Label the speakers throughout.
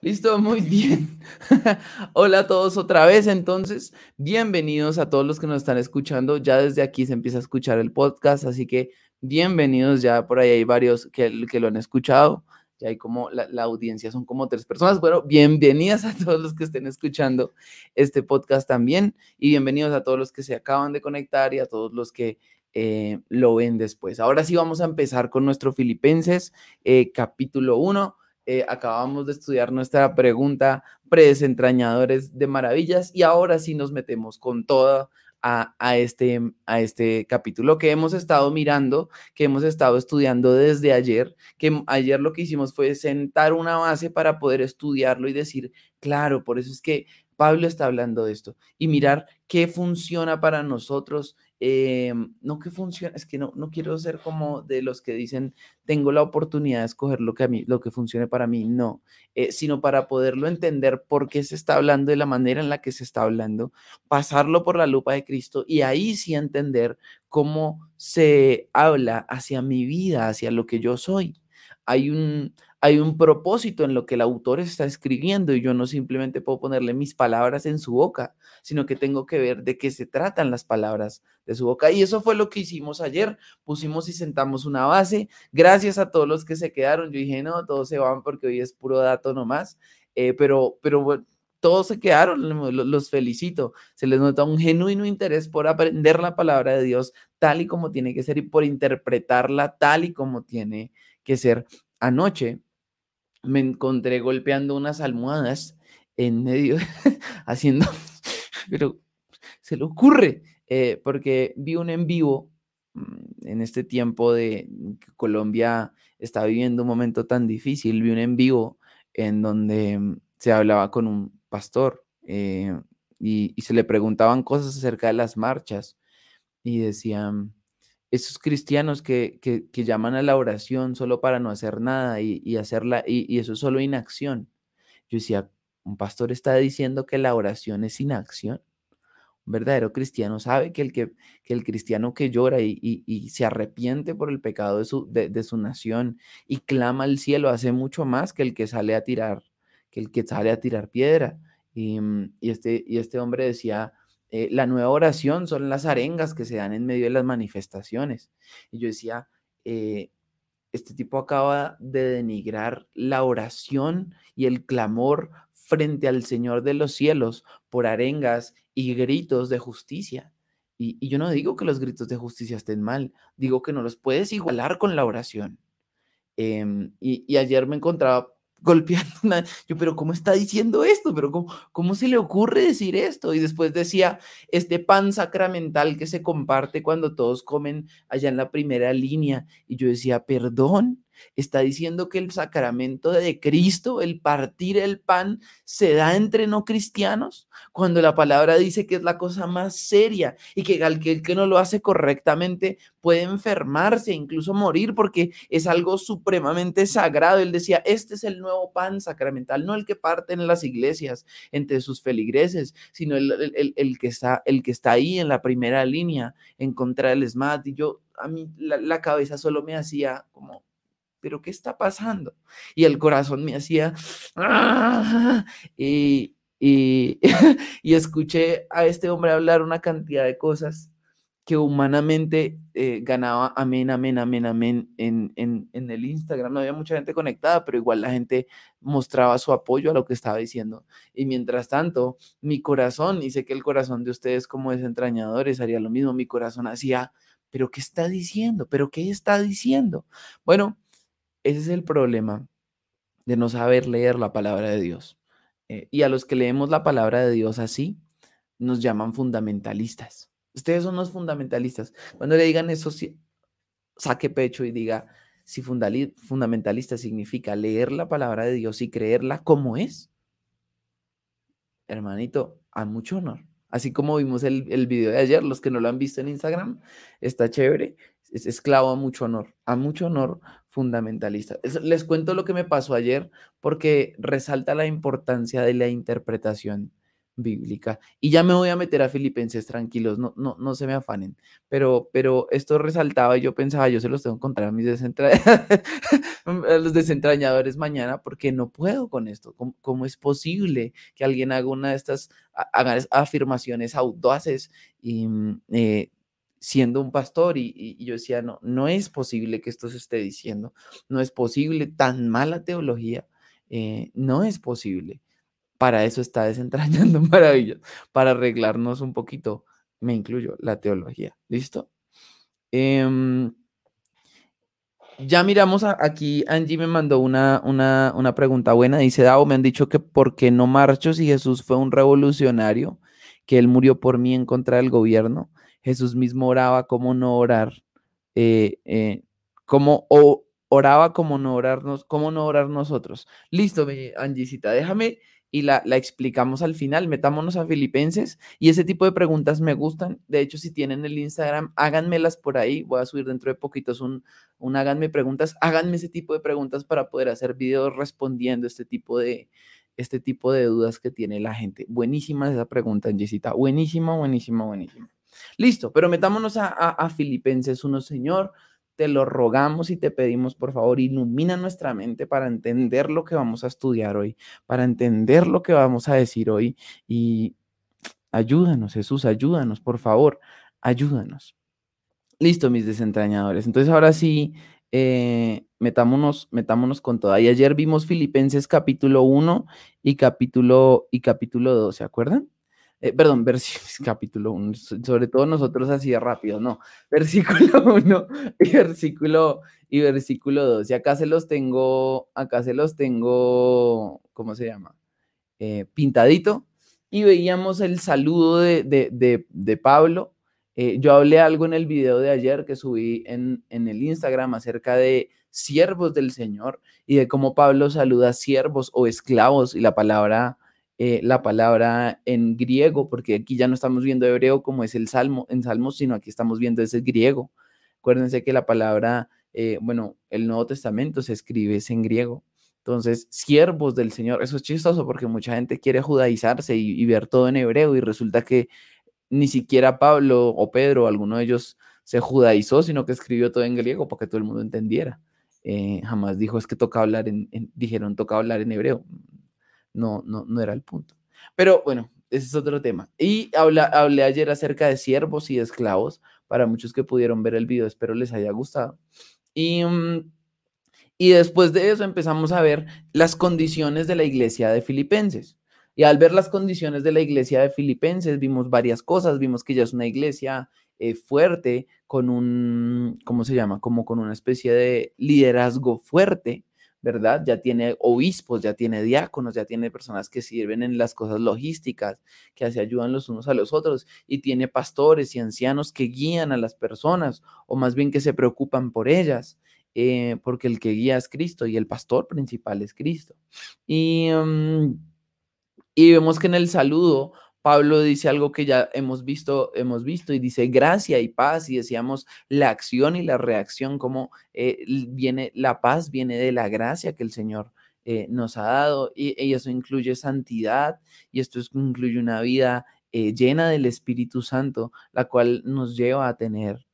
Speaker 1: Listo, muy bien. Hola a todos otra vez, entonces, bienvenidos a todos los que nos están escuchando. Ya desde aquí se empieza a escuchar el podcast, así que bienvenidos. Ya por ahí hay varios que, que lo han escuchado. Ya hay como la, la, audiencia, son como tres personas. Bueno, bienvenidas a todos los que estén escuchando este podcast también y bienvenidos a todos los que se acaban de conectar y a todos los que eh, lo ven después. Ahora sí vamos a empezar con nuestro Filipenses eh, capítulo 1. Eh, acabamos de estudiar nuestra pregunta predesentrañadores de maravillas y ahora sí nos metemos con toda a, a, este, a este capítulo que hemos estado mirando, que hemos estado estudiando desde ayer, que ayer lo que hicimos fue sentar una base para poder estudiarlo y decir, claro, por eso es que Pablo está hablando de esto y mirar qué funciona para nosotros eh, no que funcione, es que no, no quiero ser como de los que dicen, tengo la oportunidad de escoger lo que a mí, lo que funcione para mí, no, eh, sino para poderlo entender por qué se está hablando de la manera en la que se está hablando, pasarlo por la lupa de Cristo y ahí sí entender cómo se habla hacia mi vida, hacia lo que yo soy. Hay un, hay un propósito en lo que el autor está escribiendo y yo no simplemente puedo ponerle mis palabras en su boca, sino que tengo que ver de qué se tratan las palabras de su boca. Y eso fue lo que hicimos ayer. Pusimos y sentamos una base. Gracias a todos los que se quedaron. Yo dije, no, todos se van porque hoy es puro dato nomás. Eh, pero, pero todos se quedaron, los felicito. Se les nota un genuino interés por aprender la palabra de Dios tal y como tiene que ser y por interpretarla tal y como tiene que ser. Anoche me encontré golpeando unas almohadas en medio, haciendo, pero se le ocurre, eh, porque vi un en vivo mm, en este tiempo de Colombia está viviendo un momento tan difícil, vi un en vivo en donde mm, se hablaba con un pastor eh, y, se le preguntaban cosas acerca de las marchas y decían, esos cristianos que, que, llaman a la oración solo para no hacer nada y, hacerla, y, eso es solo inacción. Yo decía, un pastor está diciendo que la oración es inacción. Un verdadero cristiano sabe que el, que, el cristiano que llora y, se arrepiente por el pecado de su, de, su nación y clama al cielo hace mucho más que el que sale a tirar, que el que sale a tirar piedra. Y, mm, este, y este hombre decía, eh, la nueva oración son las arengas que se dan en medio de las manifestaciones. Y yo decía, eh, este tipo acaba de denigrar la oración y el clamor frente al Señor de los cielos por arengas y gritos de justicia. Y, yo no digo que los gritos de justicia estén mal, digo que no los puedes igualar con la oración. Em, y, y ayer me encontraba golpeando una... Yo, pero ¿cómo está diciendo esto? ¿Pero cómo, cómo se le ocurre decir esto? Y después decía, este pan sacramental que se comparte cuando todos comen allá en la primera línea. Y yo decía, perdón, Está diciendo que el sacramento de Cristo, el partir el pan, se da entre no cristianos, cuando la palabra dice que es la cosa más seria y que el que no lo hace correctamente puede enfermarse, incluso morir, porque es algo supremamente sagrado. Él decía, este es el nuevo pan sacramental, no el que parte en las iglesias entre sus feligreses, sino el, que, está, el que está ahí en la primera línea en contra del SMAT. Y yo, a mí la cabeza solo me hacía como pero ¿qué está pasando? Y el corazón me hacía, ¡ah! y, y, y, escuché a este hombre hablar una cantidad de cosas que humanamente eh, ganaba amén, amén, amén, amén en, en, en, el Instagram. No había mucha gente conectada, pero igual la gente mostraba su apoyo a lo que estaba diciendo. Y mientras tanto, mi corazón, y sé que el corazón de ustedes como desentrañadores haría lo mismo, mi corazón hacía, pero ¿qué está diciendo? ¿Pero qué está diciendo? Bueno, ese es el problema de no saber leer la palabra de Dios. Eh, y a los que leemos la palabra de Dios así, nos llaman fundamentalistas. Ustedes son los fundamentalistas. Cuando le digan eso, saque pecho y diga, si fundamentalista significa leer la palabra de Dios y creerla como es, hermanito, a mucho honor. Así como vimos el, el video de ayer, los que no lo han visto en Instagram, está chévere es esclavo a mucho honor, a mucho honor fundamentalista. les cuento lo que me pasó ayer porque resalta la importancia de la interpretación bíblica. Y ya me voy a meter a Filipenses, tranquilos, no, no, no se me afanen. Pero, pero esto resaltaba y yo pensaba, yo se los tengo que contar a mis los desentrañadores mañana porque no puedo con esto. ¿Cómo, es posible que alguien haga una de estas afirmaciones audaces y mm, eh, siendo un pastor y, yo decía, no, no es posible que esto se esté diciendo, no es posible tan mala teología, eh, no es posible. Para eso está desentrañando maravillas, para arreglarnos un poquito, me incluyo, la teología. ¿Listo? Em, ya miramos aquí, Angie me mandó una, una, una pregunta buena. Dice, Dao, me han dicho que por qué no marcho si Jesús fue un revolucionario, que él murió por mí en contra del gobierno. Jesús mismo oraba, ¿cómo no orar? Eh, eh, ¿Cómo oraba, como no orarnos, cómo no orar nosotros? Listo, Angisita, déjame y la, la, explicamos al final. Metámonos a Filipenses y ese tipo de preguntas me gustan. De hecho, si tienen el Instagram, háganmelas por ahí. Voy a subir dentro de poquitos un, un háganme preguntas. Háganme ese tipo de preguntas para poder hacer videos respondiendo este tipo de, este tipo de dudas que tiene la gente. Buenísima esa pregunta, Angisita. Buenísima, buenísima, buenísima. Listo, pero metámonos a, Filipenses uno Señor, te lo rogamos y te pedimos, por favor, ilumina nuestra mente para entender lo que vamos a estudiar hoy, para entender lo que vamos a decir hoy y ayúdanos, Jesús, ayúdanos, por favor, ayúdanos. Listo, mis desentrañadores. Entonces, ahora sí, eh, metámonos, metámonos con todo. Y ayer vimos Filipenses capítulo 1 y capítulo, y capítulo 2, ¿se acuerdan? Eh, perdón, versículo, capítulo 1, sobre todo nosotros así de rápido, no, versículo 1 y versículo, y versículo 2, y acá se los tengo, acá se los tengo, ¿cómo se llama? Eh, pintadito, y veíamos el saludo de, de, de, Pablo, eh, yo hablé algo en el video de ayer que subí en, en el Instagram acerca de siervos del Señor y de cómo Pablo saluda siervos o esclavos, y la palabra eh, la palabra en griego, porque aquí ya no estamos viendo hebreo como es el salmo, en salmos, sino aquí estamos viendo ese griego. Acuérdense que la palabra, eh, bueno, el Nuevo Testamento se escribe en griego. Entonces, siervos del Señor, eso es chistoso porque mucha gente quiere judaizarse y, ver todo en hebreo y resulta que ni siquiera Pablo o Pedro alguno de ellos se judaizó, sino que escribió todo en griego para que todo el mundo entendiera. Eh, jamás dijo es que toca hablar en, dijeron toca hablar en hebreo no, no, no era el punto. Pero bueno, ese es otro tema. Y hablé ayer acerca de siervos y esclavos, para muchos que pudieron ver el video, espero les haya gustado. Y, mm, y después de eso empezamos a ver las condiciones de la iglesia de Filipenses. Y al ver las condiciones de la iglesia de Filipenses, vimos varias cosas. Vimos que ya es una iglesia eh, fuerte, con un, ¿cómo se llama? Como con una especie de liderazgo fuerte. ¿Verdad? Ya tiene obispos, ya tiene diáconos, ya tiene personas que sirven en las cosas logísticas, que se ayudan los unos a los otros, y tiene pastores y ancianos que guían a las personas, o más bien que se preocupan por ellas, eh, porque el que guía es Cristo y el pastor principal es Cristo. Y, mm, y vemos que en el saludo Pablo dice algo que ya hemos visto, hemos visto y dice gracia y paz y decíamos la acción y la reacción, como eh, viene la paz, viene de la gracia que el Señor eh, nos ha dado y, eso incluye santidad y esto incluye una vida eh, llena del Espíritu Santo, la cual nos lleva a tener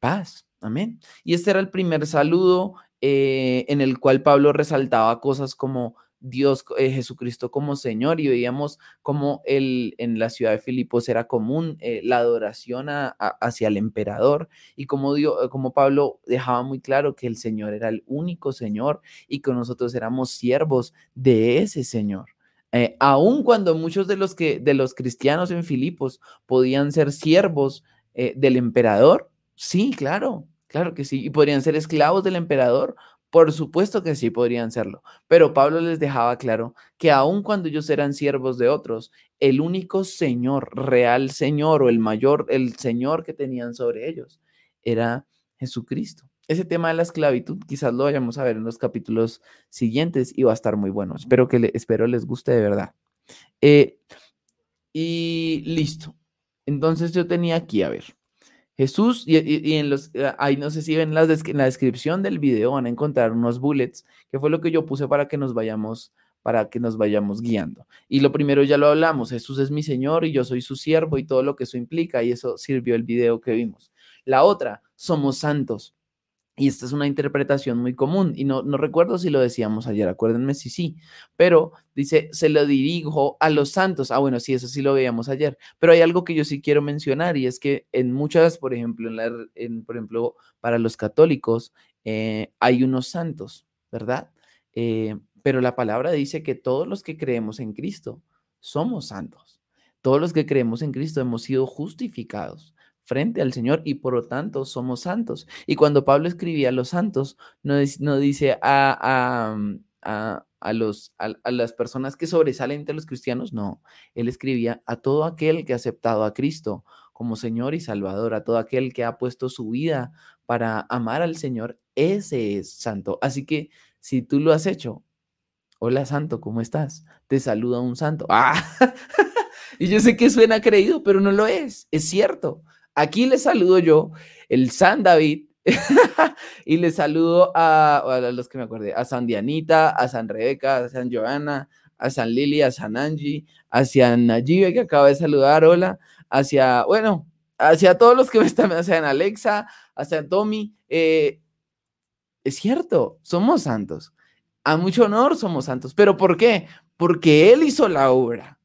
Speaker 1: paz. Amén. Y este era el primer saludo en el cual Pablo resaltaba cosas como Dios, eh, Jesucristo como Señor y veíamos como el, en la ciudad de Filipos era común eh, la adoración hacia el emperador y como, Dios, como Pablo dejaba muy claro que el Señor era el único Señor y que nosotros éramos siervos de ese Señor. Eh, aun cuando muchos de los, que, de los cristianos en Filipos podían ser siervos del emperador, sí, claro, claro que sí, y podrían ser esclavos del emperador, por supuesto que sí podrían serlo, pero Pablo les dejaba claro que aun cuando ellos eran siervos de otros, el único Señor, real Señor o el mayor, el Señor que tenían sobre ellos era Jesucristo. Ese tema de la esclavitud quizás lo vayamos a ver en los capítulos siguientes y va a estar muy bueno. Espero que le, espero les guste de verdad. Eh, y listo. Entonces yo tenía aquí, a ver, Jesús, y, en los, eh, ahí no sé si ven las en la descripción del video van a encontrar unos bullets, que fue lo que yo puse para que nos vayamos, para que nos vayamos guiando. Y lo primero ya lo hablamos, Jesús es mi Señor y yo soy su siervo y todo lo que eso implica y eso sirvió el video que vimos. La otra, somos santos. Y esta es una interpretación muy común y no, no recuerdo si lo decíamos ayer, acuérdenme si sí, pero dice, se lo dirijo a los santos. Ah, bueno, sí, eso sí lo veíamos ayer, pero hay algo que yo sí quiero mencionar y es que en muchas, por ejemplo, en, la, en por ejemplo, para los católicos eh, hay unos santos, ¿verdad? Eh, pero la palabra dice que todos los que creemos en Cristo somos santos. Todos los que creemos en Cristo hemos sido justificados frente al Señor y por lo tanto somos santos. Y cuando Pablo escribía a los santos, no, dice a, a, a, los, a, las personas que sobresalen entre los cristianos, no, él escribía a todo aquel que ha aceptado a Cristo como Señor y Salvador, a todo aquel que ha puesto su vida para amar al Señor, ese es santo. Así que si tú lo has hecho, hola santo, ¿cómo estás? Te saluda un santo. Ah, y yo sé que suena creído, pero no lo es, es cierto. Aquí le saludo yo, el San David, y le saludo a, los que me acordé, a San Dianita, a San Rebeca, a San Joana, a San Lili, a San Angie, hacia Nayibe que acaba de saludar, hola, hacia, bueno, hacia todos los que me están, hacia Alexa, hacia Tommy. Eh, es cierto, somos santos. A mucho honor somos santos. ¿Pero por qué? Porque Él hizo la obra.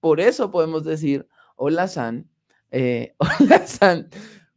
Speaker 1: Por eso podemos decir, hola San, eh, hola,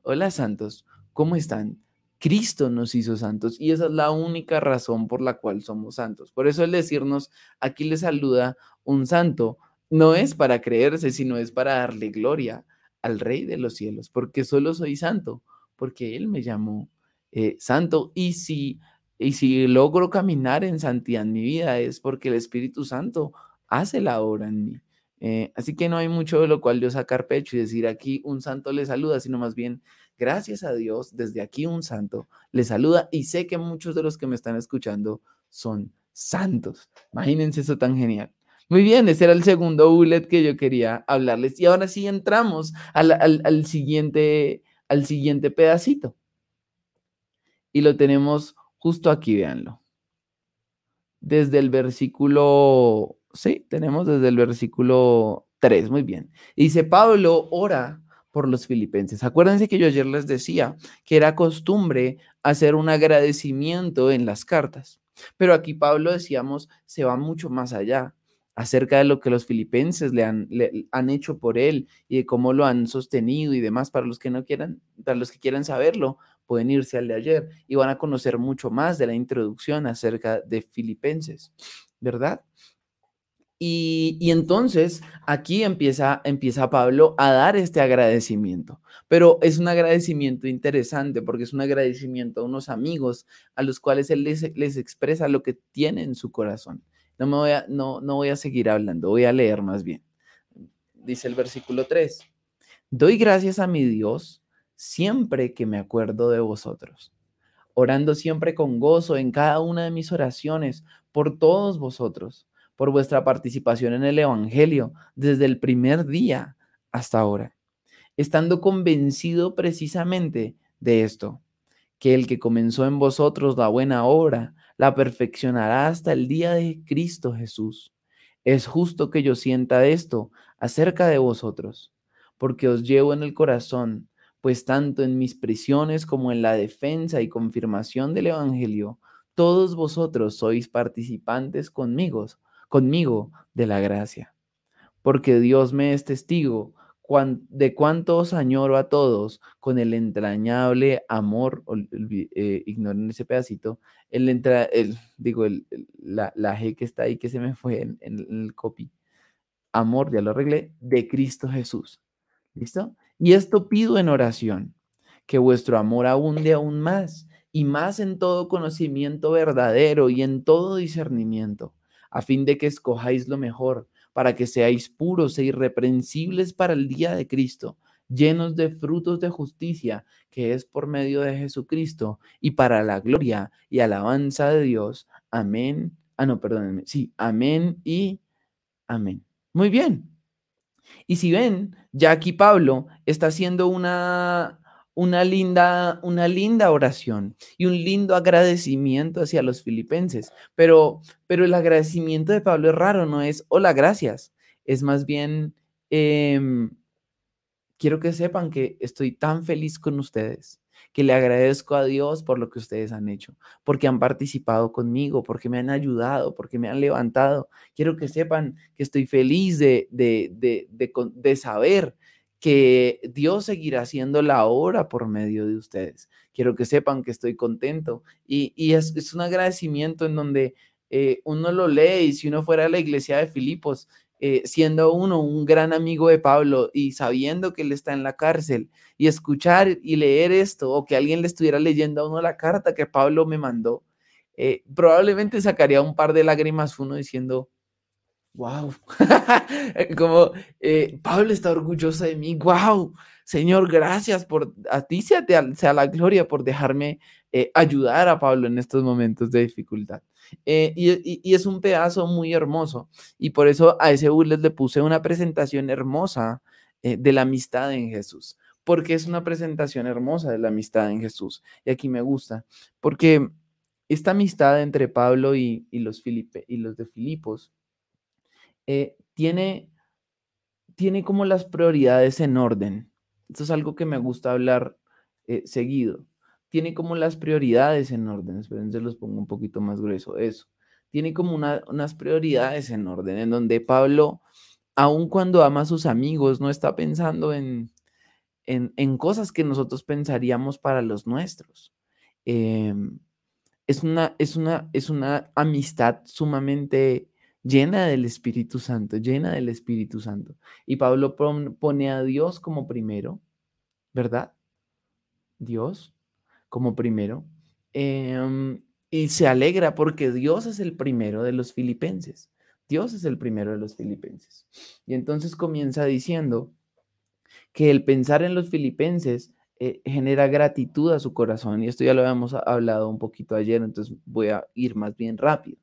Speaker 1: hola santos, ¿cómo están? Cristo nos hizo santos y esa es la única razón por la cual somos santos. Por eso el decirnos, aquí le saluda un santo, no es para creerse, sino es para darle gloria al Rey de los cielos, porque solo soy santo, porque Él me llamó eh, santo y si, y si logro caminar en santidad en mi vida es porque el Espíritu Santo hace la obra en mí. Eh, así que no hay mucho de lo cual yo sacar pecho y decir aquí un santo le saluda, sino más bien, gracias a Dios, desde aquí un santo le saluda y sé que muchos de los que me están escuchando son santos. Imagínense eso tan genial. Muy bien, ese era el segundo bullet que yo quería hablarles. Y ahora sí entramos al, al siguiente, al siguiente pedacito. Y lo tenemos justo aquí, véanlo. Desde el versículo Sí, tenemos desde el versículo 3, muy bien. Dice, Pablo ora por los filipenses. Acuérdense que yo ayer les decía que era costumbre hacer un agradecimiento en las cartas, pero aquí Pablo, decíamos, se va mucho más allá acerca de lo que los filipenses le han, le han hecho por él y de cómo lo han sostenido y demás. Para los que no quieran, para los que quieran saberlo, pueden irse al de ayer y van a conocer mucho más de la introducción acerca de filipenses, ¿verdad? Y, entonces aquí empieza, empieza Pablo a dar este agradecimiento, pero es un agradecimiento interesante porque es un agradecimiento a unos amigos a los cuales él les, expresa lo que tiene en su corazón. No, me voy a, no, no voy a seguir hablando, voy a leer más bien. Dice el versículo 3, doy gracias a mi Dios siempre que me acuerdo de vosotros, orando siempre con gozo en cada una de mis oraciones por todos vosotros por vuestra participación en el Evangelio desde el primer día hasta ahora, estando convencido precisamente de esto, que el que comenzó en vosotros la buena obra, la perfeccionará hasta el día de Cristo Jesús. Es justo que yo sienta esto acerca de vosotros, porque os llevo en el corazón, pues tanto en mis prisiones como en la defensa y confirmación del Evangelio, todos vosotros sois participantes conmigo conmigo de la gracia. Porque Dios me es testigo de cuántos añoro a todos con el entrañable amor, eh, ignoren ese pedacito, el, entra, el digo, el, la, la, G que está ahí que se me fue en, en el copy. Amor, ya lo arreglé, de Cristo Jesús. ¿Listo? Y esto pido en oración, que vuestro amor abunde aún más y más en todo conocimiento verdadero y en todo discernimiento a fin de que escojáis lo mejor, para que seáis puros e irreprensibles para el día de Cristo, llenos de frutos de justicia, que es por medio de Jesucristo, y para la gloria y alabanza de Dios. Amén. Ah, no, perdónenme. Sí, amén y amén. Muy bien. Y si ven, ya aquí Pablo está haciendo una, una linda, una linda oración y un lindo agradecimiento hacia los filipenses. Pero, pero el agradecimiento de Pablo es raro, no es hola, gracias. Es más bien, em, quiero que sepan que estoy tan feliz con ustedes que le agradezco a Dios por lo que ustedes han hecho, porque han participado conmigo, porque me han ayudado, porque me han levantado. Quiero que sepan que estoy feliz de, de, de, de saber que Dios seguirá haciendo la obra por medio de ustedes. Quiero que sepan que estoy contento y, es, un agradecimiento en donde eh, uno lo lee y si uno fuera a la iglesia de Filipos, eh, siendo uno un gran amigo de Pablo y sabiendo que él está en la cárcel y escuchar y leer esto o que alguien le estuviera leyendo a uno la carta que Pablo me mandó, eh, probablemente sacaría un par de lágrimas uno diciendo, wow, como eh, Pablo está orgulloso de mí, wow, Señor, gracias por, a ti sea, la gloria por dejarme ayudar a Pablo en estos momentos de dificultad. Eh, y, es un pedazo muy hermoso. Y por eso a ese burles le puse una presentación hermosa eh, de la amistad en Jesús. Porque es una presentación hermosa de la amistad en Jesús. Y aquí me gusta. Porque esta amistad entre Pablo y, los, Filipe, y los de Filipos eh, tiene, tiene como las prioridades en orden. Esto es algo que me gusta hablar seguido tiene como las prioridades en orden. Esperen, se los pongo un poquito más grueso. Eso. Tiene como unas prioridades en orden, en donde Pablo, aun cuando ama a sus amigos, no está pensando en, en, cosas que nosotros pensaríamos para los nuestros. Em, es, una, es, una, es una amistad sumamente llena del Espíritu Santo, llena del Espíritu Santo. Y Pablo pone a Dios como primero, ¿verdad? Dios como primero. Em, y se alegra porque Dios es el primero de los filipenses. Dios es el primero de los filipenses. Y entonces comienza diciendo que el pensar en los filipenses eh, genera gratitud a su corazón. Y esto ya lo habíamos hablado un poquito ayer, entonces voy a ir más bien rápido.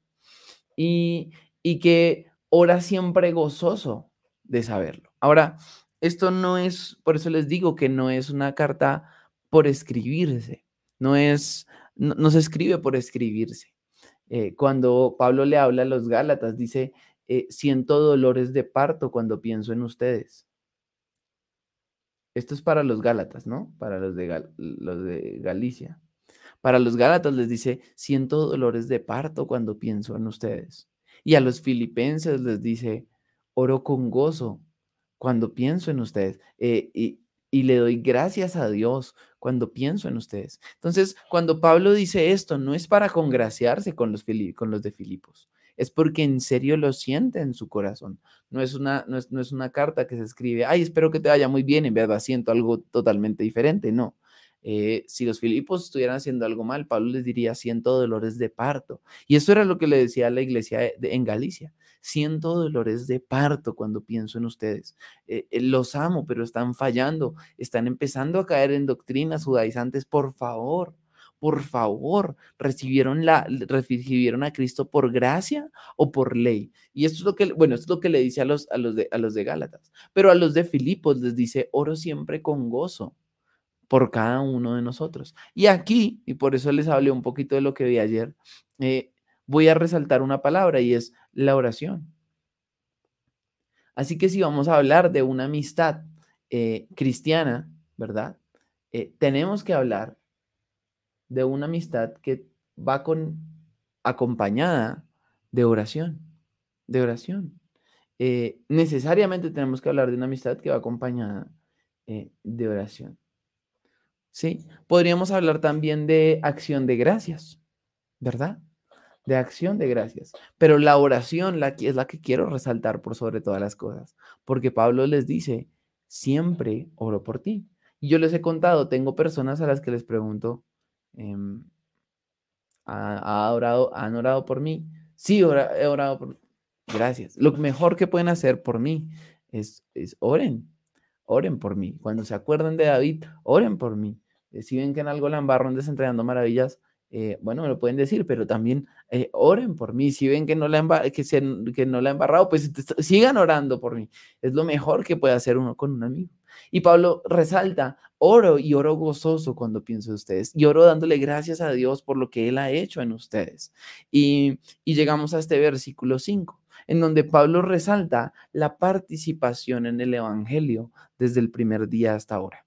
Speaker 1: Y, y que ora siempre gozoso de saberlo. Ahora, esto no es, por eso les digo que no es una carta por escribirse. No es, no, se escribe por escribirse. Eh, cuando Pablo le habla a los Gálatas, dice, eh, siento dolores de parto cuando pienso en ustedes. Esto es para los Gálatas, ¿no? Para los de, los de Galicia. Para los Gálatas les dice, siento dolores de parto cuando pienso en ustedes. Y a los filipenses les dice, oro con gozo cuando pienso en ustedes. Eh, y, y le doy gracias a Dios cuando pienso en ustedes. Entonces, cuando Pablo dice esto, no es para congraciarse con los, con los de Filipos, es porque en serio lo siente en su corazón. No es, una, no es, no es una carta que se escribe, ay, espero que te vaya muy bien, en verdad siento algo totalmente diferente, no. Eh, si los Filipos estuvieran haciendo algo mal, Pablo les diría, siento dolores de parto. Y eso era lo que le decía a la iglesia en Galicia. Siento dolores de parto cuando pienso en ustedes. Eh, eh, los amo, pero están fallando. Están empezando a caer en doctrinas judaizantes. Por favor, por favor, recibieron, la, recibieron a Cristo por gracia o por ley. Y esto es lo que, bueno, esto es lo que le dice a los, a los, de, a los de Gálatas. Pero a los de Filipos les dice, oro siempre con gozo por cada uno de nosotros. Y aquí, y por eso les hablé un poquito de lo que vi ayer, eh, voy a resaltar una palabra y es la oración. Así que si vamos a hablar de una amistad eh, cristiana, ¿verdad? Eh, tenemos que hablar de una amistad que va con acompañada de oración, de oración. necesariamente tenemos que hablar de una amistad que va acompañada de oración. ¿Sí? Podríamos hablar también de acción de gracias, ¿verdad? De acción de gracias. Pero la oración la, es la que quiero resaltar por sobre todas las cosas, porque Pablo les dice, siempre oro por ti. Y yo les he contado, tengo personas a las que les pregunto, em, ¿ha, orado, ¿han orado por mí? Sí, he orado por Gracias. Lo mejor que pueden hacer por mí es, es oren, oren por mí. Cuando se acuerden de David, oren por mí. Eh, si ven que en algo la embarro desentrañando maravillas, eh, bueno, me lo pueden decir, pero también eh, oren por mí. Si ven que no, la que, se, que no la embarrado, pues sigan orando por mí. Es lo mejor que puede hacer uno con un amigo. Y Pablo resalta, oro y oro gozoso cuando pienso en ustedes. Y oro dándole gracias a Dios por lo que Él ha hecho en ustedes. Y, y llegamos a este versículo 5, en donde Pablo resalta la participación en el Evangelio desde el primer día hasta ahora.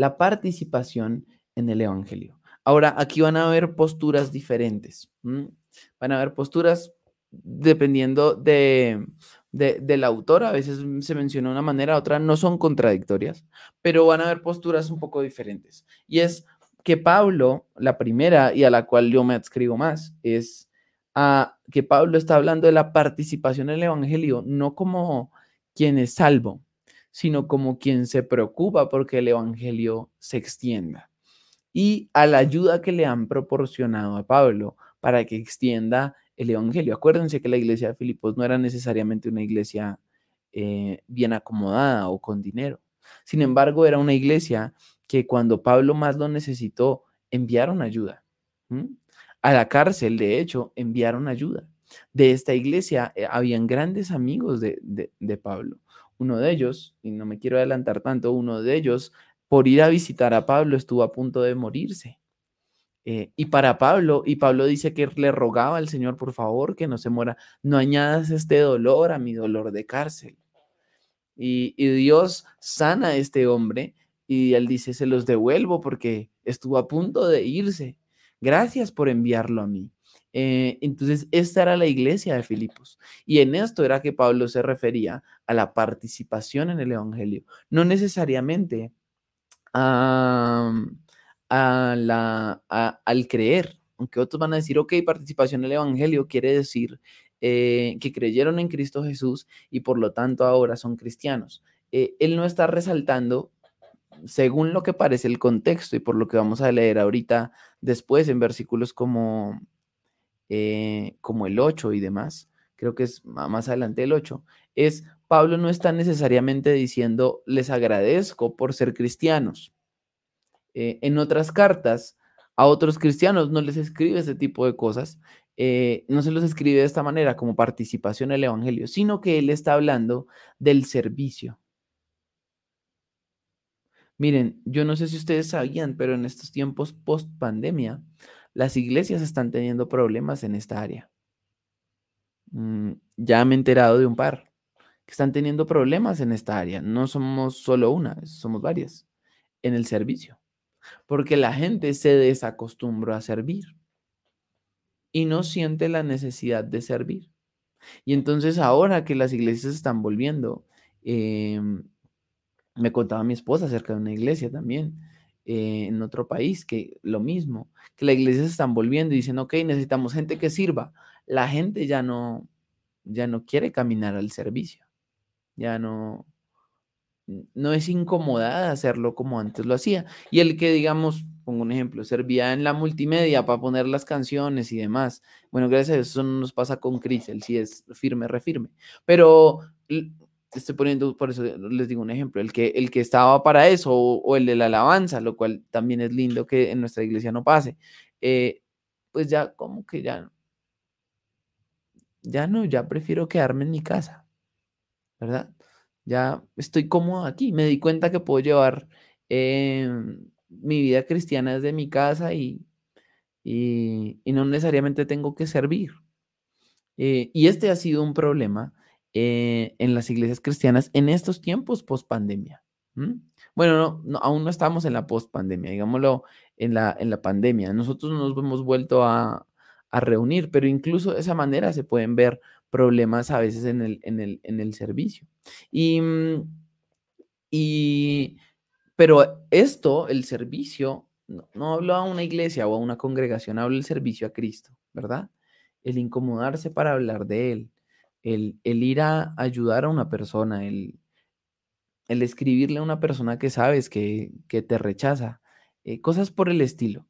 Speaker 1: La participación en el Evangelio. Ahora, aquí van a haber posturas diferentes. Van a haber posturas dependiendo de, del autor. A veces se menciona una manera, otra no son contradictorias, pero van a haber posturas un poco diferentes. Y es que Pablo, la primera y a la cual yo me adscribo más, es que Pablo está hablando de la participación en el Evangelio, no como quien es salvo, sino como quien se preocupa porque el Evangelio se extienda y a la ayuda que le han proporcionado a Pablo para que extienda el Evangelio. Acuérdense que la iglesia de Filipos no era necesariamente una iglesia eh, bien acomodada o con dinero. Sin embargo, era una iglesia que cuando Pablo más lo necesitó, enviaron ayuda. A la cárcel, de hecho, enviaron ayuda. De esta iglesia eh, habían grandes amigos de, de Pablo. Uno de ellos, y no me quiero adelantar tanto, uno de ellos por ir a visitar a Pablo estuvo a punto de morirse. Eh, y para Pablo, y Pablo dice que le rogaba al Señor, por favor, que no se muera, no añadas este dolor a mi dolor de cárcel. Y, Dios sana a este hombre y él dice, se los devuelvo porque estuvo a punto de irse. Gracias por enviarlo a mí. Eh, entonces, esta era la iglesia de Filipos. Y en esto era que Pablo se refería a la participación en el Evangelio. No necesariamente a, la, al creer, aunque otros van a decir, ok, participación en el Evangelio quiere decir eh, que creyeron en Cristo Jesús y por lo tanto ahora son cristianos. Eh, él no está resaltando, según lo que parece el contexto y por lo que vamos a leer ahorita después en versículos como, eh, como el 8 y demás, creo que es más adelante el 8, es Pablo no está necesariamente diciendo les agradezco por ser cristianos. Eh, en otras cartas, a otros cristianos no les escribe ese tipo de cosas, eh, no se los escribe de esta manera como participación en el Evangelio, sino que él está hablando del servicio. Miren, yo no sé si ustedes sabían, pero en estos tiempos post pandemia, las iglesias están teniendo problemas en esta área. Mm, ya me he enterado de un par están teniendo problemas en esta área. No somos solo una, somos varias en el servicio. Porque la gente se desacostumbró a servir y no siente la necesidad de servir. Y entonces ahora que las iglesias están volviendo, em, me contaba mi esposa acerca de una iglesia también eh, en otro país, que lo mismo, que las iglesias están volviendo y dicen, ok, necesitamos gente que sirva. La gente ya no, ya no quiere caminar al servicio ya no, no es incomodada hacerlo como antes lo hacía. Y el que, digamos, pongo un ejemplo, servía en la multimedia para poner las canciones y demás. Bueno, gracias a eso, nos pasa con Chris, él sí es firme, refirme. Pero estoy poniendo, por eso les digo un ejemplo, el que, el que estaba para eso o, el de la alabanza, lo cual también es lindo que en nuestra iglesia no pase, eh, pues ya como que ya, ya no, ya prefiero quedarme en mi casa. ¿verdad? Ya estoy cómodo aquí. Me di cuenta que puedo llevar em, mi vida cristiana desde mi casa y, y, no necesariamente tengo que servir. Eh, y este ha sido un problema eh, en las iglesias cristianas en estos tiempos post pandemia. Bueno, no, aún no estamos en la post pandemia, digámoslo en la, en la pandemia. Nosotros nos hemos vuelto a, a reunir, pero incluso de esa manera se pueden ver problemas a veces en el, en el, en el servicio. Y, mm, y, pero esto, el servicio, no, no hablo a una iglesia o a una congregación, hablo del servicio a Cristo, ¿verdad? El incomodarse para hablar de Él, el, el ir a ayudar a una persona, el, el escribirle a una persona que sabes que, que te rechaza, eh, cosas por el estilo.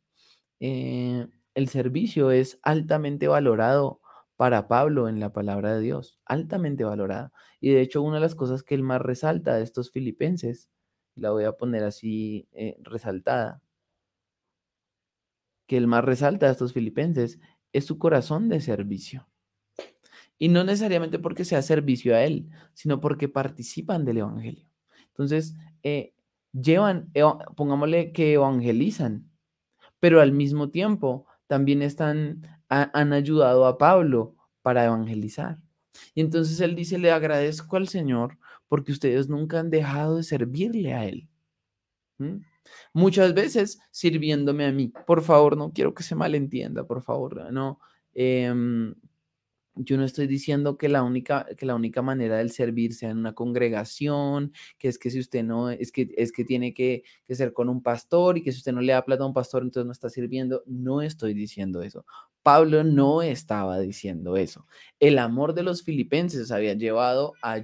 Speaker 1: Eh, el servicio es altamente valorado para Pablo en la palabra de Dios, altamente valorado. Y de hecho, una de las cosas que él más resalta de estos filipenses, la voy a poner así eh, resaltada, que él más resalta a estos filipenses es su corazón de servicio. Y no necesariamente porque sea servicio a él, sino porque participan del Evangelio. Entonces, eh, llevan, pongámosle que evangelizan, pero al mismo tiempo también están, han ayudado a Pablo para evangelizar. Y entonces él dice, le agradezco al Señor porque ustedes nunca han dejado de servirle a Él. Muchas veces sirviéndome a mí. Por favor, no quiero que se malentienda, por favor. No, em, yo no estoy diciendo que la única, que la única manera del servir sea en una congregación, que es que si usted no, es que, es que tiene que, que ser con un pastor y que si usted no le da plata a un pastor, entonces no está sirviendo. No estoy diciendo eso. Pablo no estaba diciendo eso. El amor de los filipenses había llevado a,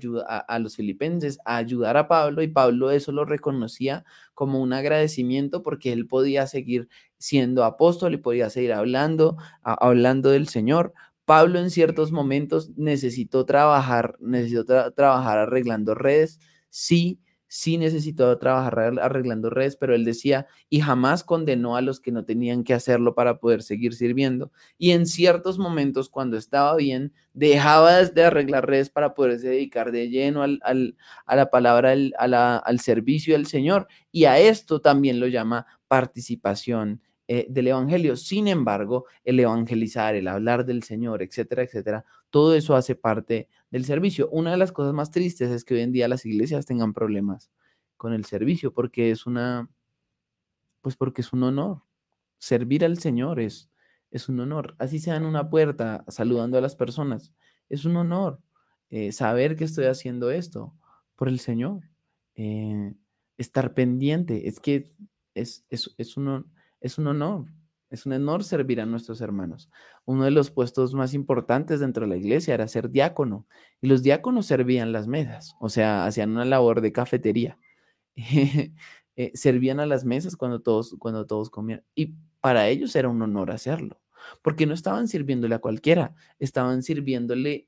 Speaker 1: a, los filipenses a ayudar a Pablo y Pablo eso lo reconocía como un agradecimiento porque él podía seguir siendo apóstol y podía seguir hablando, hablando del Señor. Pablo en ciertos momentos necesitó trabajar, necesitó trabajar arreglando redes, sí, sí necesitó trabajar arreglando redes, pero él decía, y jamás condenó a los que no tenían que hacerlo para poder seguir sirviendo. Y en ciertos momentos, cuando estaba bien, dejaba de arreglar redes para poderse dedicar de lleno al, a la palabra, al, al servicio del Señor. Y a esto también lo llama participación eh, del Evangelio. Sin embargo, el evangelizar, el hablar del Señor, etcétera, etcétera, todo eso hace parte del servicio. Una de las cosas más tristes es que hoy en día las iglesias tengan problemas con el servicio, porque es una, pues porque es un honor. Servir al Señor es, es un honor. Así sea en una puerta saludando a las personas, es un honor eh, saber que estoy haciendo esto por el Señor. Eh, estar pendiente, es que es, es, es, un, es un honor, es un honor servir a nuestros hermanos. Uno de los puestos más importantes dentro de la iglesia era ser diácono y los diáconos servían las mesas, o sea, hacían una labor de cafetería. Eh, servían a las mesas cuando todos, cuando todos comían y para ellos era un honor hacerlo, porque no estaban sirviéndole a cualquiera, estaban sirviéndole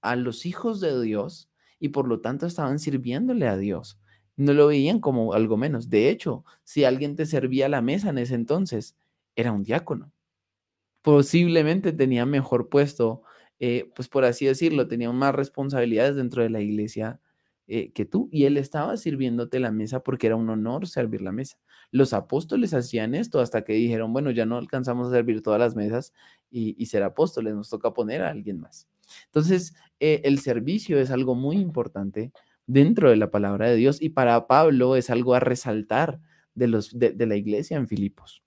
Speaker 1: a los hijos de Dios y por lo tanto estaban sirviéndole a Dios no lo veían como algo menos. De hecho, si alguien te servía la mesa en ese entonces, era un diácono. Posiblemente tenía mejor puesto, eh, pues por así decirlo, tenía más responsabilidades dentro de la iglesia eh, que tú. Y él estaba sirviéndote la mesa porque era un honor servir la mesa. Los apóstoles hacían esto hasta que dijeron, bueno, ya no alcanzamos a servir todas las mesas y, ser apóstoles, nos toca poner a alguien más. Entonces, eh, el servicio es algo muy importante dentro de la palabra de Dios y para Pablo es algo a resaltar de, los, de, la iglesia en Filipos.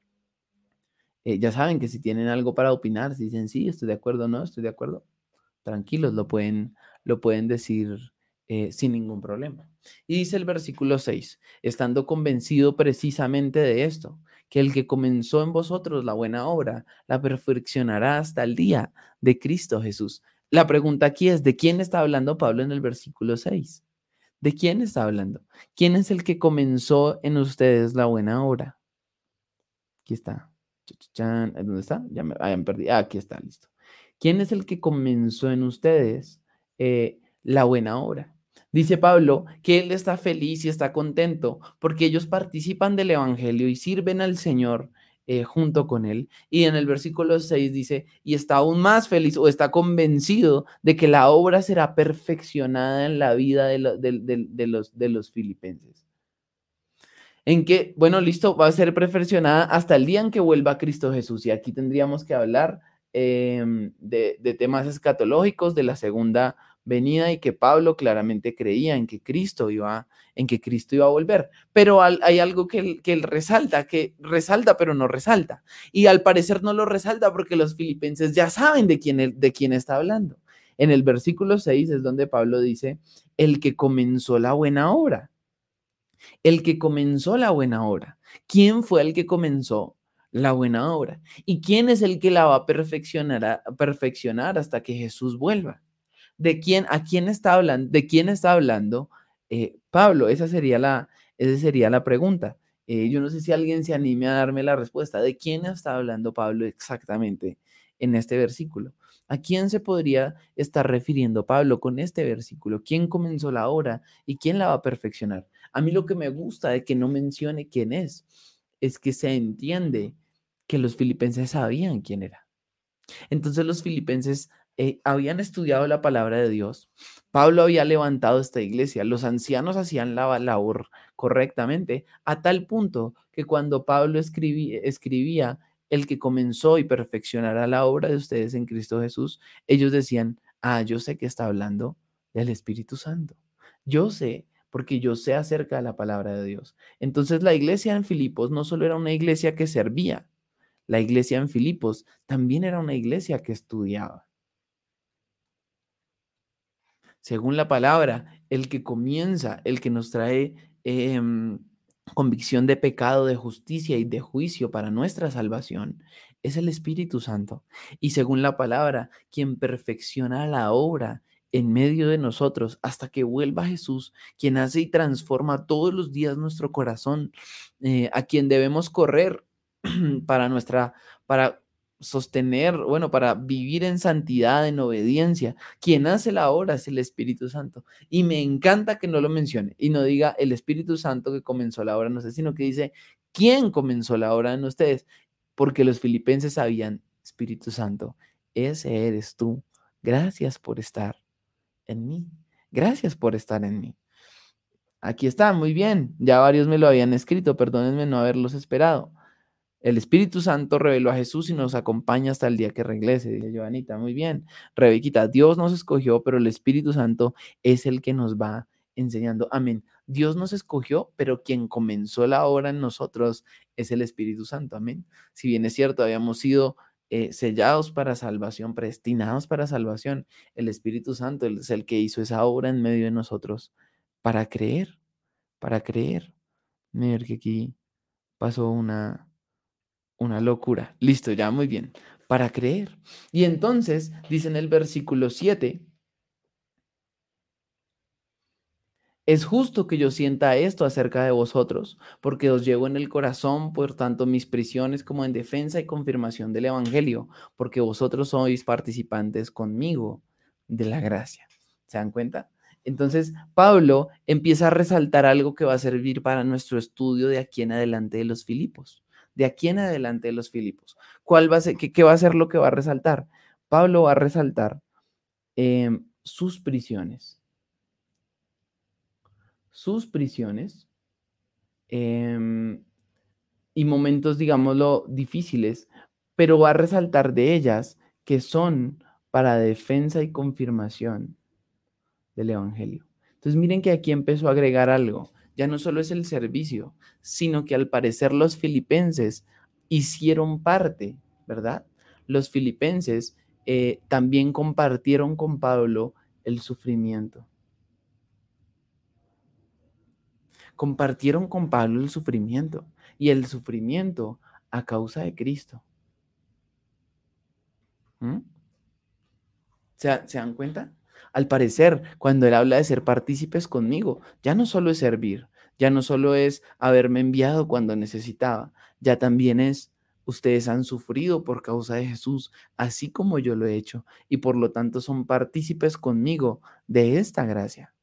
Speaker 1: Eh, ya saben que si tienen algo para opinar, si dicen sí, estoy de acuerdo, no, estoy de acuerdo, tranquilos, lo pueden, lo pueden decir eh, sin ningún problema. Y dice el versículo 6, estando convencido precisamente de esto, que el que comenzó en vosotros la buena obra, la perfeccionará hasta el día de Cristo Jesús. La pregunta aquí es, ¿de quién está hablando Pablo en el versículo 6? ¿De quién está hablando? ¿Quién es el que comenzó en ustedes la buena obra? Aquí está. ¿Dónde está? Ya me hayan perdido. Ah, aquí está, listo. ¿Quién es el que comenzó en ustedes eh, la buena obra? Dice Pablo que él está feliz y está contento porque ellos participan del Evangelio y sirven al Señor eh, junto con él. Y en el versículo 6 dice, y está aún más feliz o está convencido de que la obra será perfeccionada en la vida de, los, de los filipenses. En que, bueno, listo, va a ser perfeccionada hasta el día en que vuelva Cristo Jesús. Y aquí tendríamos que hablar em, de, de temas escatológicos de la segunda venida y que Pablo claramente creía en que Cristo iba, en que Cristo iba a volver. Pero hay algo que él, que resalta, que resalta pero no resalta. Y al parecer no lo resalta porque los filipenses ya saben de quién, de quién está hablando. En el versículo 6 es donde Pablo dice, el que comenzó la buena obra. El que comenzó la buena obra. ¿Quién fue el que comenzó la buena obra? ¿Y quién es el que la va perfeccionar, a perfeccionar hasta que Jesús vuelva? De quién, a quién está hablando, de quién está hablando eh, Pablo. Esa sería la, esa sería la pregunta. Eh, yo no sé si alguien se anime a darme la respuesta. ¿De quién está hablando Pablo exactamente en este versículo? ¿A quién se podría estar refiriendo Pablo con este versículo? ¿Quién comenzó la obra y quién la va a perfeccionar? A mí lo que me gusta de que no mencione quién es, es que se entiende que los filipenses sabían quién era. Entonces los filipenses eh, habían estudiado la palabra de Dios. Pablo había levantado esta iglesia. Los ancianos hacían la labor correctamente a tal punto que cuando Pablo escribía, el que comenzó y perfeccionará la obra de ustedes en Cristo Jesús, ellos decían, ah, yo sé que está hablando del Espíritu Santo. Yo sé porque yo sé acerca de la palabra de Dios. Entonces la iglesia en Filipos no solo era una iglesia que servía, la iglesia en Filipos también era una iglesia que estudiaba. Según la palabra, el que comienza, el que nos trae em, convicción de pecado, de justicia y de juicio para nuestra salvación, es el Espíritu Santo. Y según la palabra, quien perfecciona la obra en medio de nosotros hasta que vuelva Jesús, quien hace y transforma todos los días nuestro corazón, eh, a quien debemos correr para nuestra, para sostener, bueno, para vivir en santidad, en obediencia. Quien hace la obra es el Espíritu Santo. Y me encanta que no lo mencione y no diga el Espíritu Santo que comenzó la obra, no sé, sino que dice, ¿quién comenzó la obra en ustedes? Porque los filipenses sabían, Espíritu Santo, ese eres tú. Gracias por estar en mí. Gracias por estar en mí. Aquí está, muy bien. Ya varios me lo habían escrito, perdónenme no haberlos esperado. El Espíritu Santo reveló a Jesús y nos acompaña hasta el día que regrese, dice Joanita. Muy bien. Rebequita, Dios nos escogió, pero el Espíritu Santo es el que nos va enseñando. Amén. Dios nos escogió, pero quien comenzó la obra en nosotros es el Espíritu Santo. Amén. Si bien es cierto, habíamos sido eh, sellados para salvación, predestinados para salvación, el Espíritu Santo es el que hizo esa obra en medio de nosotros para creer, para creer. Mira que aquí pasó una una locura. Listo, ya muy bien. Para creer. Y entonces, dice en el versículo 7, Es justo que yo sienta esto acerca de vosotros, porque os llevo en el corazón, por tanto, mis prisiones como en defensa y confirmación del Evangelio, porque vosotros sois participantes conmigo de la gracia. ¿Se dan cuenta? Entonces, Pablo empieza a resaltar algo que va a servir para nuestro estudio de aquí en adelante de los Filipos de aquí en adelante de los Filipos. ¿Cuál va a ser, qué, va a ser lo que va a resaltar? Pablo va a resaltar em, sus prisiones. Sus prisiones em, y momentos, digámoslo, difíciles, pero va a resaltar de ellas que son para defensa y confirmación del Evangelio. Entonces miren que aquí empezó a agregar algo ya no solo es el servicio, sino que al parecer los filipenses hicieron parte, ¿verdad? Los filipenses eh, también compartieron con Pablo el sufrimiento. Compartieron con Pablo el sufrimiento y el sufrimiento a causa de Cristo. ¿Mm? ¿Se, ¿Se dan cuenta? Al parecer, cuando él habla de ser partícipes conmigo, ya no solo es servir, ya no solo es haberme enviado cuando necesitaba, ya también es ustedes han sufrido por causa de Jesús, así como yo lo he hecho, y por lo tanto son partícipes conmigo de esta gracia.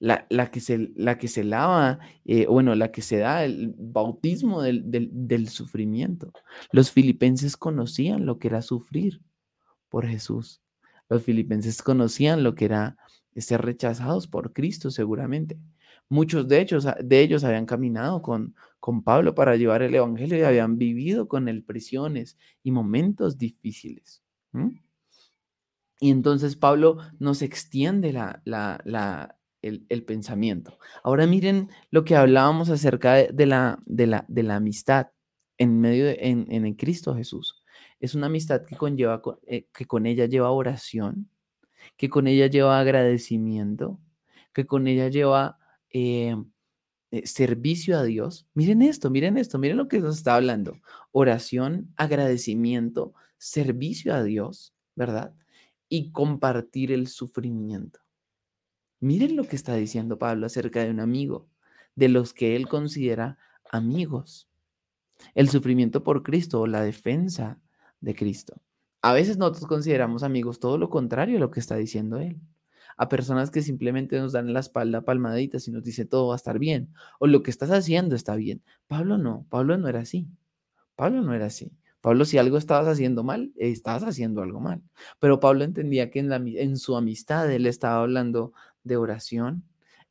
Speaker 1: La, que, se, la que se lava, eh, bueno, la que se da el bautismo del, del sufrimiento. Los filipenses conocían lo que era sufrir por Jesús. Los filipenses conocían lo que era ser rechazados por Cristo seguramente. Muchos de ellos, de ellos habían caminado con, con Pablo para llevar el Evangelio y habían vivido con él prisiones y momentos difíciles. Y entonces Pablo nos extiende la, la, el, pensamiento. Ahora miren lo que hablábamos acerca de, la, de, la, de la amistad en medio en, en Cristo Jesús. Es una amistad que conlleva, eh, que con ella lleva oración, que con ella lleva agradecimiento, que con ella lleva eh, eh, servicio a Dios. Miren esto, miren esto, miren lo que nos está hablando. Oración, agradecimiento, servicio a Dios, ¿verdad? Y compartir el sufrimiento. Miren lo que está diciendo Pablo acerca de un amigo, de los que él considera amigos. El sufrimiento por Cristo o la defensa de Cristo. A veces nosotros consideramos amigos todo lo contrario a lo que está diciendo él. A personas que simplemente nos dan la espalda palmaditas y nos dice todo va a estar bien o lo que estás haciendo está bien. Pablo no, Pablo no era así. Pablo no era así. Pablo, si algo estabas haciendo mal, estabas haciendo algo mal. Pero Pablo entendía que en, en su amistad él estaba hablando de oración,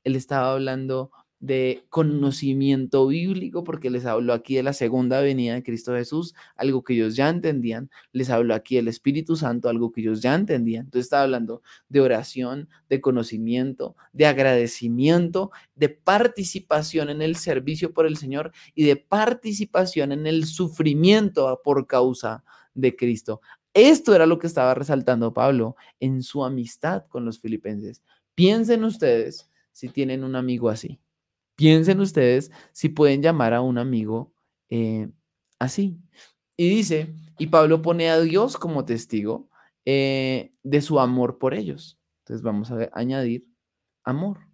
Speaker 1: él estaba hablando de conocimiento bíblico, porque les habló aquí de la segunda venida de Cristo Jesús, algo que ellos ya entendían, les habló aquí del Espíritu Santo, algo que ellos ya entendían. Entonces estaba hablando de oración, de conocimiento, de agradecimiento, de participación en el servicio por el Señor y de participación en el sufrimiento por causa de Cristo. Esto era lo que estaba resaltando Pablo en su amistad con los filipenses. Piensen ustedes si tienen un amigo así. Piensen ustedes si pueden llamar a un amigo eh, así. Y dice, y Pablo pone a Dios como testigo eh, de su amor por ellos. Entonces vamos a añadir amor.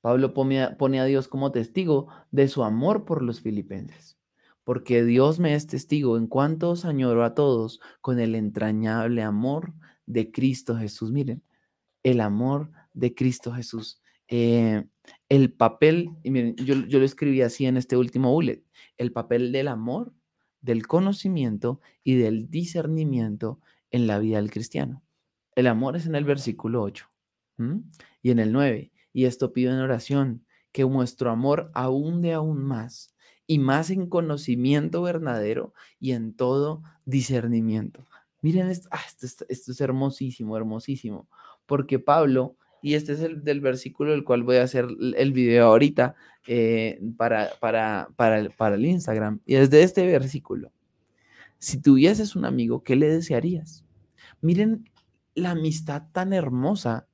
Speaker 1: Pablo pone a, pone a Dios como testigo de su amor por los filipenses. Porque Dios me es testigo en cuanto os añoro a todos con el entrañable amor de Cristo Jesús. Miren, el amor de Cristo Jesús. Eh, el papel, yo, yo lo escribí así en este último bullet, el papel del amor, del conocimiento y del discernimiento en la vida del cristiano. El amor es en el versículo 8 y en el 9. Y esto pido en oración, que vuestro amor abunde aún más y más en conocimiento verdadero y en todo discernimiento. Miren, esto, ah, esto, esto es hermosísimo, hermosísimo, porque Pablo y este es el del versículo del cual voy a hacer el video ahorita eh, para, para, para, el, para el Instagram. Y es de este versículo. Si tuvieses un amigo, ¿qué le desearías? Miren la amistad tan hermosa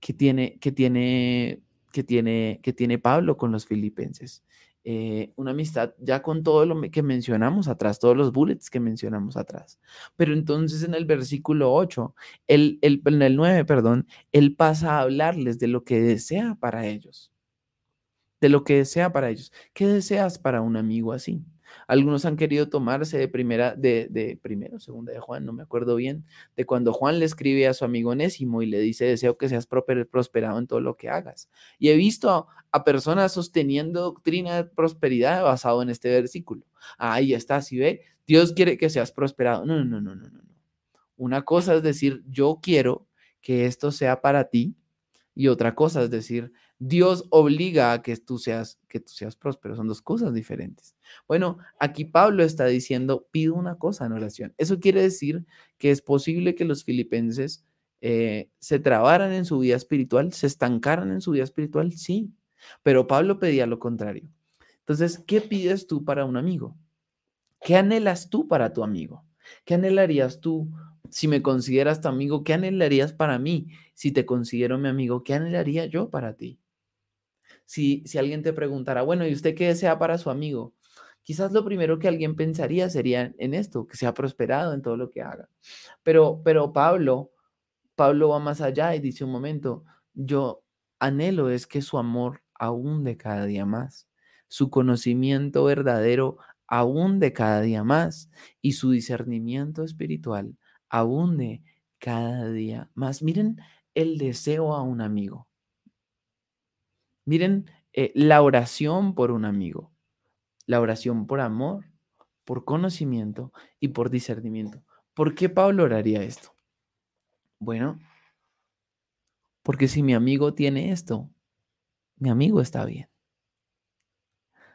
Speaker 1: que tiene, que tiene, que tiene, que tiene Pablo con los filipenses. Eh, una amistad ya con todo lo que mencionamos atrás, todos los bullets que mencionamos atrás. Pero entonces en el versículo 8, el, el, en el 9, perdón, él pasa a hablarles de lo que desea para ellos. De lo que desea para ellos. ¿Qué deseas para un amigo así? Algunos han querido tomarse de primera, de, de primero, segunda de Juan, no me acuerdo bien, de cuando Juan le escribe a su amigo Nésimo y le dice, deseo que seas prosperado en todo lo que hagas. Y he visto a, personas sosteniendo doctrina de prosperidad basado en este versículo. Ahí está, si ve, Dios quiere que seas prosperado. No, no, no, no, no, no. Una cosa es decir, yo quiero que esto sea para ti, y otra cosa es decir, Dios obliga a que tú seas que tú seas próspero, son dos cosas diferentes. Bueno, aquí Pablo está diciendo, pido una cosa en oración. Eso quiere decir que es posible que los filipenses eh, se trabaran en su vida espiritual, se estancaran en su vida espiritual, sí, pero Pablo pedía lo contrario. Entonces, ¿qué pides tú para un amigo? ¿Qué anhelas tú para tu amigo? ¿Qué anhelarías tú si me consideras tu amigo? ¿Qué anhelarías para mí? Si te considero mi amigo, ¿qué anhelaría yo para ti? Si, si alguien te preguntara, bueno, ¿y usted qué desea para su amigo? Quizás lo primero que alguien pensaría sería en esto, que sea prosperado en todo lo que haga. Pero, pero Pablo, Pablo va más allá y dice un momento, yo anhelo es que su amor de cada día más, su conocimiento verdadero de cada día más y su discernimiento espiritual abunde cada día más. Miren el deseo a un amigo. Miren eh, la oración por un amigo, la oración por amor, por conocimiento y por discernimiento. ¿Por qué Pablo oraría esto? Bueno, porque si mi amigo tiene esto, mi amigo está bien.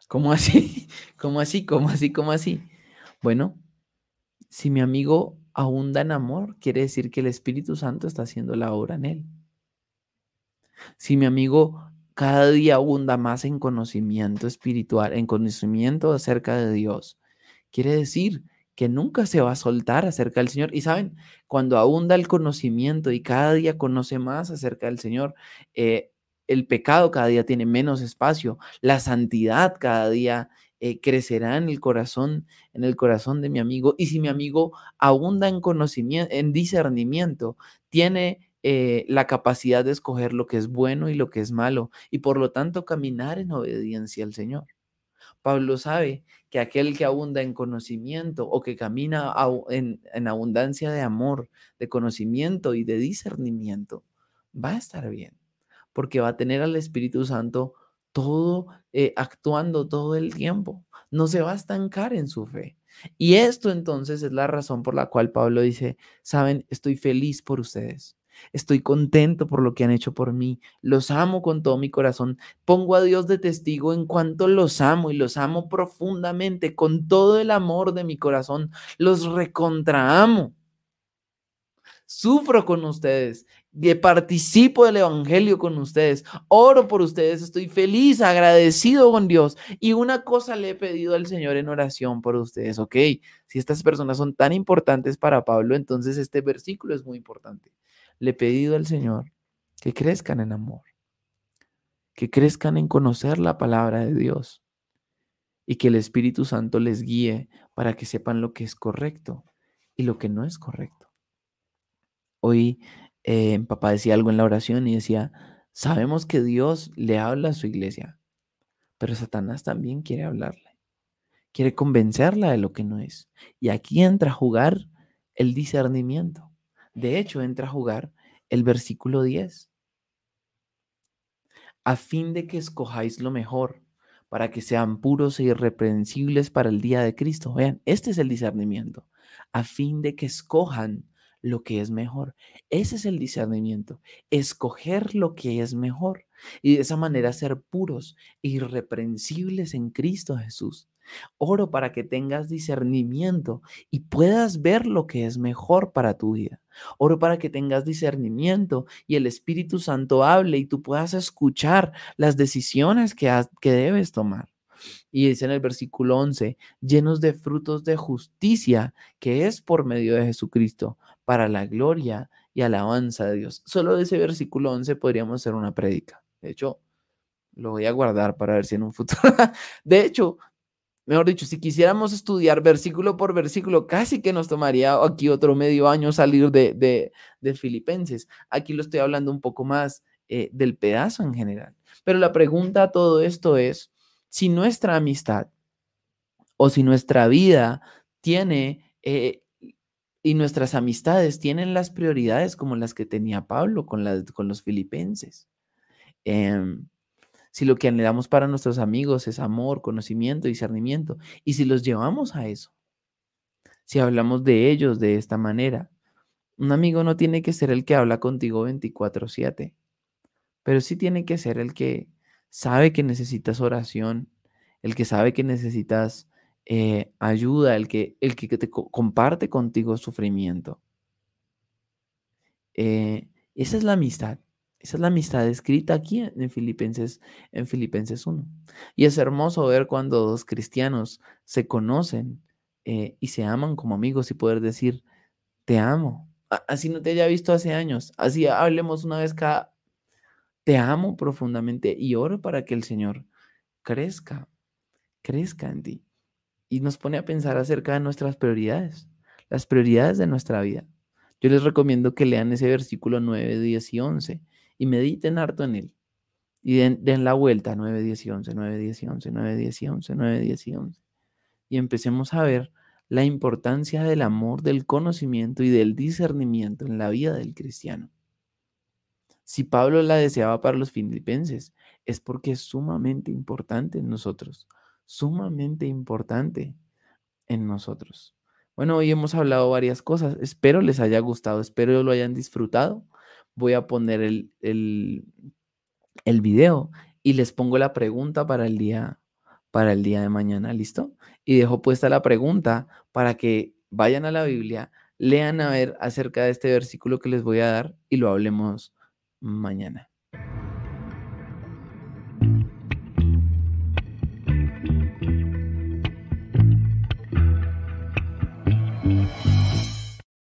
Speaker 1: ¿Cómo así? ¿Cómo así? ¿Cómo así? ¿Cómo así? Bueno, si mi amigo abunda en amor, quiere decir que el Espíritu Santo está haciendo la obra en él. Si mi amigo cada día abunda más en conocimiento espiritual, en conocimiento acerca de Dios, quiere decir que nunca se va a soltar acerca del Señor. Y saben, cuando abunda el conocimiento y cada día conoce más acerca del Señor, eh, el pecado cada día tiene menos espacio, la santidad cada día eh, crecerá en el corazón, en el corazón de mi amigo. Y si mi amigo abunda en conocimiento, en discernimiento, tiene eh, la capacidad de escoger lo que es bueno y lo que es malo, y por lo tanto caminar en obediencia al Señor. Pablo sabe que aquel que abunda en conocimiento o que camina en, abundancia de amor, de conocimiento y de discernimiento, va a estar bien porque va a tener al Espíritu Santo todo eh, actuando todo el tiempo. No se va a estancar en su fe. Y esto entonces es la razón por la cual Pablo dice, saben, estoy feliz por ustedes. Estoy contento por lo que han hecho por mí. Los amo con todo mi corazón. Pongo a Dios de testigo en cuanto los amo y los amo profundamente con todo el amor de mi corazón. Los recontraamo. Sufro con ustedes participo del Evangelio con ustedes, oro por ustedes, estoy feliz, agradecido con Dios. Y una cosa le he pedido al Señor en oración por ustedes, ¿ok? Si estas personas son tan importantes para Pablo, entonces este versículo es muy importante. Le he pedido al Señor que crezcan en amor, que crezcan en conocer la palabra de Dios y que el Espíritu Santo les guíe para que sepan lo que es correcto y lo que no es correcto. Hoy eh, papá decía algo en la oración y decía, sabemos que Dios le habla a su iglesia, pero Satanás también quiere hablarle, quiere convencerla de lo que no es. Y aquí entra a jugar el discernimiento. De hecho, entra a jugar el versículo 10. A fin de que escojáis lo mejor, para que sean puros e irreprensibles para el día de Cristo. Vean, este es el discernimiento. A fin de que escojan lo que es mejor. Ese es el discernimiento, escoger lo que es mejor y de esa manera ser puros, irreprensibles en Cristo Jesús. Oro para que tengas discernimiento y puedas ver lo que es mejor para tu vida. Oro para que tengas discernimiento y el Espíritu Santo hable y tú puedas escuchar las decisiones que, que debes tomar. Y dice en el versículo 11, llenos de frutos de justicia, que es por medio de Jesucristo, para la gloria y alabanza de Dios. Solo de ese versículo 11 podríamos hacer una prédica. De hecho, lo voy a guardar para ver si en un futuro. de hecho, mejor dicho, si quisiéramos estudiar versículo por versículo, casi que nos tomaría aquí otro medio año salir de, de, Filipenses. Aquí lo estoy hablando un poco más eh, del pedazo en general. Pero la pregunta a todo esto es, si nuestra amistad o si nuestra vida tiene eh, y nuestras amistades tienen las prioridades como las que tenía Pablo con, con los filipenses. Em, si lo que anhelamos para nuestros amigos es amor, conocimiento, discernimiento, y si los llevamos a eso, si hablamos de ellos de esta manera, un amigo no tiene que ser el que habla contigo 24/7, pero sí tiene que ser el que sabe que necesitas oración, el que sabe que necesitas eh, ayuda, el que, el que te comparte contigo sufrimiento. Eh, esa es la amistad. Esa es la amistad escrita aquí en Filipenses, en Filipenses 1. Y es hermoso ver cuando dos cristianos se conocen eh, y se aman como amigos y poder decir, te amo. Así no te haya visto hace años. Así hablemos una vez cada te amo profundamente y oro para que el Señor crezca, crezca en ti. Y nos pone a pensar acerca de nuestras prioridades, las prioridades de nuestra vida. Yo les recomiendo que lean ese versículo 9, 10 y 11 y mediten harto en él. Y den, la vuelta 9, 10 y 11, 9, 10 y 11, 9, 10 y 11, 9, 10 y 11. Y empecemos a ver la importancia del amor, del conocimiento y del discernimiento en la vida del cristiano. Si Pablo la deseaba para los filipenses, es porque es sumamente importante en nosotros, sumamente importante en nosotros. Bueno, hoy hemos hablado varias cosas, espero les haya gustado, espero lo hayan disfrutado. Voy a poner el, el, el video y les pongo la pregunta para el día para el día de mañana, ¿listo? Y dejo puesta la pregunta para que vayan a la Biblia, lean a ver acerca de este versículo que les voy a dar y lo hablemos mañana.